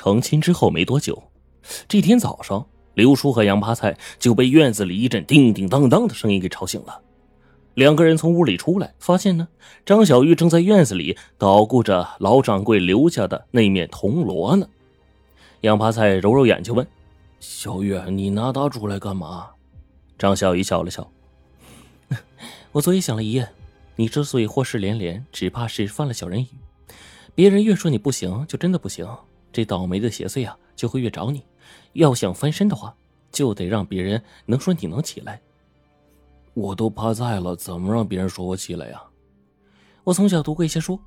成亲之后没多久，这天早上，刘叔和杨八菜就被院子里一阵叮叮当当的声音给吵醒了。两个人从屋里出来，发现呢，张小玉正在院子里捣鼓着老掌柜留下的那面铜锣呢。杨八菜揉揉眼睛问：“小玉，你拿它出来干嘛？”张小玉笑了笑：“ 我昨夜想了一夜，你之所以祸事连连，只怕是犯了小人语。别人越说你不行，就真的不行。”这倒霉的邪祟啊，就会越找你。要想翻身的话，就得让别人能说你能起来。我都趴在了，怎么让别人说我起来呀？我从小读过一些书，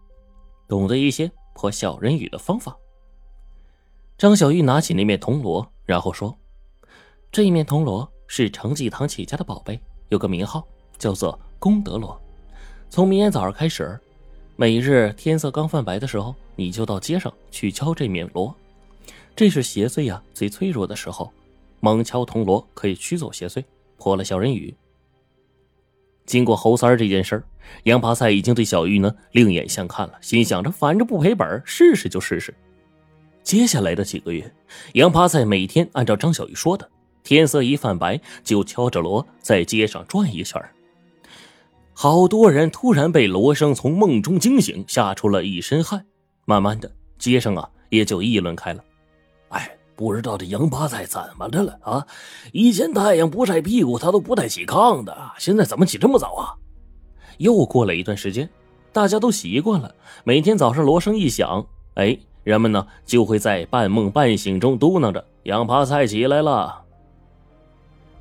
懂得一些破小人语的方法。张小玉拿起那面铜锣，然后说：“这一面铜锣是承继堂起家的宝贝，有个名号，叫做功德锣。从明天早上开始。”每日天色刚泛白的时候，你就到街上去敲这面锣，这是邪祟呀最脆弱的时候，猛敲铜锣可以驱走邪祟，破了小人语。经过猴三儿这件事儿，杨八菜已经对小玉呢另眼相看了，心想着反正不赔本，试试就试试。接下来的几个月，杨八菜每天按照张小玉说的，天色一泛白就敲着锣在街上转一圈好多人突然被锣声从梦中惊醒，吓出了一身汗。慢慢的，街上啊也就议论开了。哎，不知道这杨八菜怎么的了啊？以前太阳不晒屁股，他都不带起炕的，现在怎么起这么早啊？又过了一段时间，大家都习惯了，每天早上锣声一响，哎，人们呢就会在半梦半醒中嘟囔着：“杨八菜起来了。”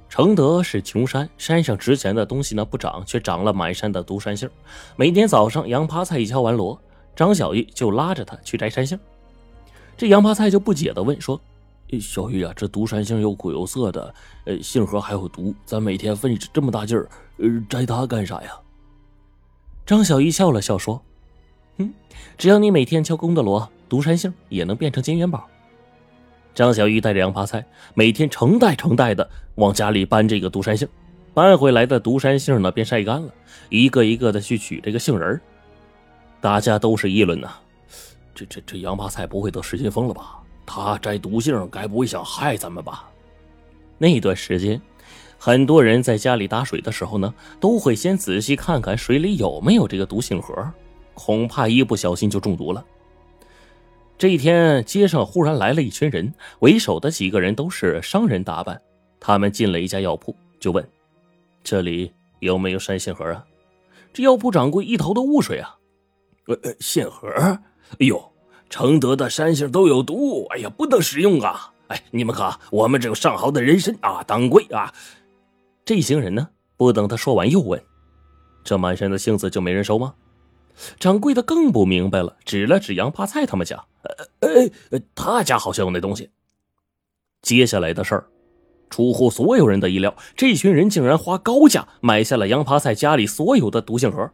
承德是穷山，山上值钱的东西呢不长，却长了满山的独山杏。每天早上，杨趴菜一敲完锣，张小玉就拉着他去摘山杏。这杨趴菜就不解的问说：“小玉啊，这独山杏又苦又涩的，呃，杏核还有毒，咱每天费这么大劲儿，呃，摘它干啥呀？”张小玉笑了笑说：“嗯，只要你每天敲功德锣，独山杏也能变成金元宝。”张小玉带着杨八菜，每天成袋成袋的往家里搬这个独山杏，搬回来的独山杏呢，便晒干了，一个一个的去取这个杏仁大家都是议论呢，这这这杨八菜不会得失心疯了吧？他摘毒杏，该不会想害咱们吧？那段时间，很多人在家里打水的时候呢，都会先仔细看看水里有没有这个毒杏核，恐怕一不小心就中毒了。这一天，街上忽然来了一群人，为首的几个人都是商人打扮。他们进了一家药铺，就问：“这里有没有山杏核啊？”这药铺掌柜一头的雾水啊！“呃呃，杏核？哎呦，承德的山杏都有毒，哎呀，不能食用啊！哎，你们看，我们这有上好的人参啊，当归啊。”这一行人呢，不等他说完，又问：“这满山的杏子就没人收吗？”掌柜的更不明白了，指了指杨八菜他们家。呃，呃，他家好像有那东西。接下来的事儿，出乎所有人的意料，这群人竟然花高价买下了杨八菜家里所有的毒杏核。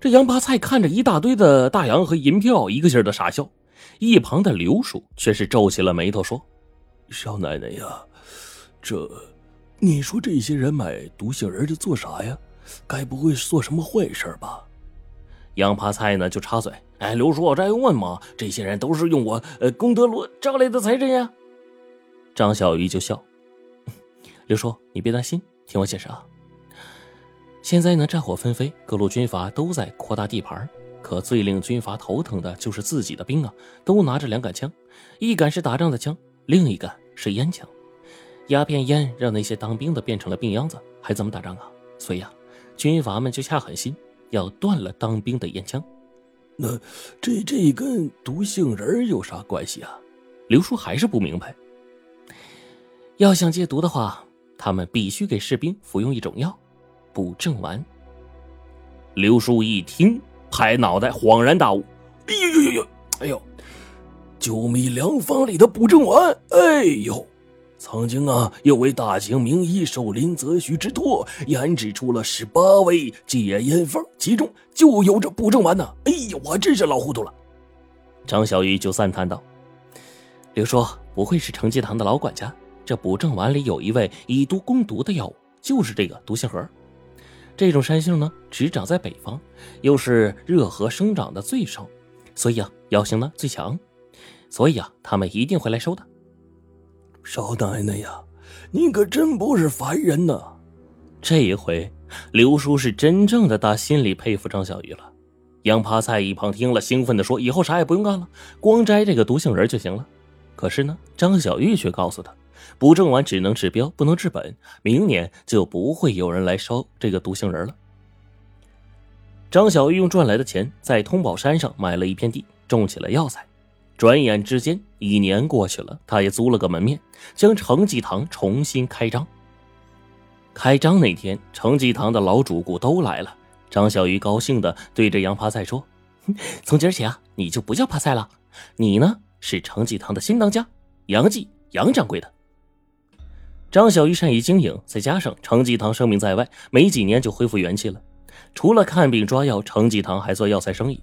这杨八菜看着一大堆的大洋和银票，一个劲儿的傻笑。一旁的刘叔却是皱起了眉头说：“少奶奶呀，这，你说这些人买独杏仁是做啥呀？该不会是做什么坏事吧？”杨扒菜呢就插嘴：“哎，刘叔，这还用问吗？这些人都是用我呃功德罗招来的财神呀。”张小鱼就笑：“刘叔，你别担心，听我解释啊。现在呢，战火纷飞，各路军阀都在扩大地盘，可最令军阀头疼的就是自己的兵啊，都拿着两杆枪，一杆是打仗的枪，另一杆是烟枪。鸦片烟让那些当兵的变成了病秧子，还怎么打仗啊？所以啊，军阀们就下狠心。”要断了当兵的烟枪，那这这跟毒杏仁有啥关系啊？刘叔还是不明白。要想戒毒的话，他们必须给士兵服用一种药——补正丸。刘叔一听，拍脑袋，恍然大悟：“哎呦呦呦呦！哎呦，九米良方里的补正丸！哎呦！”曾经啊，有位大清名医受林则徐之托，研制出了十八味解烟方，其中就有这补正丸呢。哎呦，我真是老糊涂了。张小玉就赞叹道：“刘叔不愧是成济堂的老管家，这补正丸里有一味以毒攻毒的药物，就是这个毒杏核。这种山杏呢，只长在北方，又是热河生长的最少，所以啊，药性呢最强。所以啊，他们一定会来收的。少奶奶呀，你可真不是凡人呐！这一回，刘叔是真正的打心里佩服张小玉了。杨趴菜一旁听了，兴奋地说：“以后啥也不用干了，光摘这个毒杏仁就行了。”可是呢，张小玉却告诉他：“补正完只能治标，不能治本。明年就不会有人来收这个毒杏仁了。”张小玉用赚来的钱在通宝山上买了一片地，种起了药材。转眼之间，一年过去了，他也租了个门面，将成济堂重新开张。开张那天，成济堂的老主顾都来了。张小鱼高兴的对着杨趴菜说：“从今儿起啊，你就不叫趴菜了，你呢是成济堂的新当家，杨记杨掌柜的。”张小鱼善于经营，再加上成济堂声名在外，没几年就恢复元气了。除了看病抓药，成济堂还做药材生意。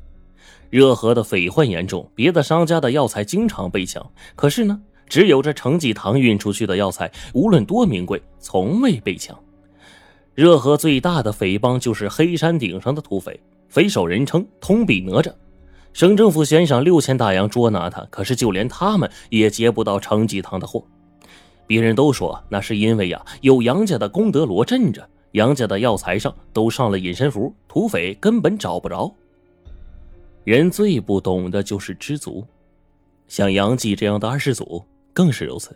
热河的匪患严重，别的商家的药材经常被抢，可是呢，只有这成济堂运出去的药材，无论多名贵，从未被抢。热河最大的匪帮就是黑山顶上的土匪，匪首人称通臂哪吒。省政府悬赏六千大洋捉拿他，可是就连他们也劫不到成吉堂的货。别人都说那是因为呀，有杨家的功德罗镇着，杨家的药材上都上了隐身符，土匪根本找不着。人最不懂的就是知足，像杨继这样的二世祖更是如此。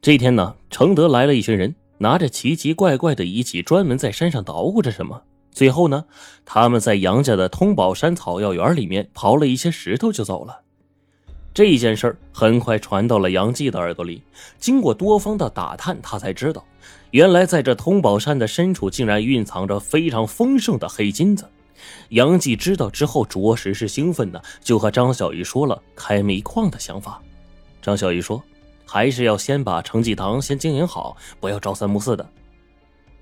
这天呢，承德来了一群人。拿着奇奇怪怪的仪器，专门在山上捣鼓着什么。最后呢，他们在杨家的通宝山草药园里面刨了一些石头就走了。这件事儿很快传到了杨继的耳朵里。经过多方的打探，他才知道，原来在这通宝山的深处竟然蕴藏着非常丰盛的黑金子。杨继知道之后，着实是兴奋的，就和张小玉说了开煤矿的想法。张小玉说。还是要先把成济堂先经营好，不要朝三暮四的。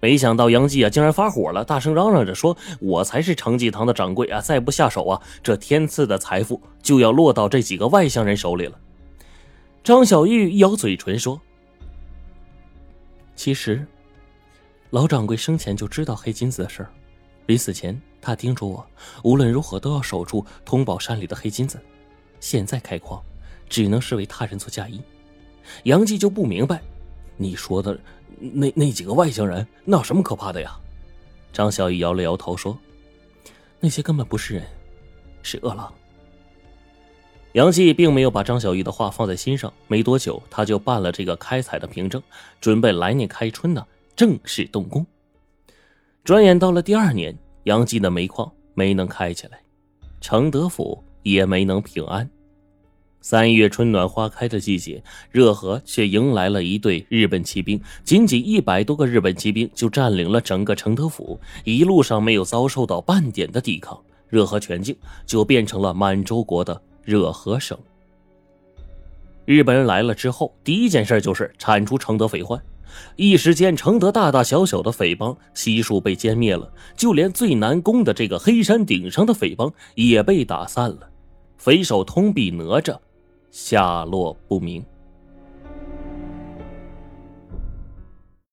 没想到杨继啊，竟然发火了，大声嚷嚷着说：“我才是成济堂的掌柜啊！再不下手啊，这天赐的财富就要落到这几个外乡人手里了。”张小玉咬嘴唇说：“其实，老掌柜生前就知道黑金子的事儿，临死前他叮嘱我，无论如何都要守住通宝山里的黑金子。现在开矿，只能是为他人做嫁衣。”杨继就不明白，你说的那那几个外星人，那有什么可怕的呀？张小玉摇了摇头说：“那些根本不是人，是恶狼。”杨继并没有把张小玉的话放在心上，没多久他就办了这个开采的凭证，准备来年开春呢正式动工。转眼到了第二年，杨继的煤矿没能开起来，承德府也没能平安。三月春暖花开的季节，热河却迎来了一队日本骑兵。仅仅一百多个日本骑兵就占领了整个承德府，一路上没有遭受到半点的抵抗，热河全境就变成了满洲国的热河省。日本人来了之后，第一件事就是铲除承德匪患，一时间承德大大小小的匪帮悉数被歼灭了，就连最难攻的这个黑山顶上的匪帮也被打散了，匪首通臂哪吒。下落不明。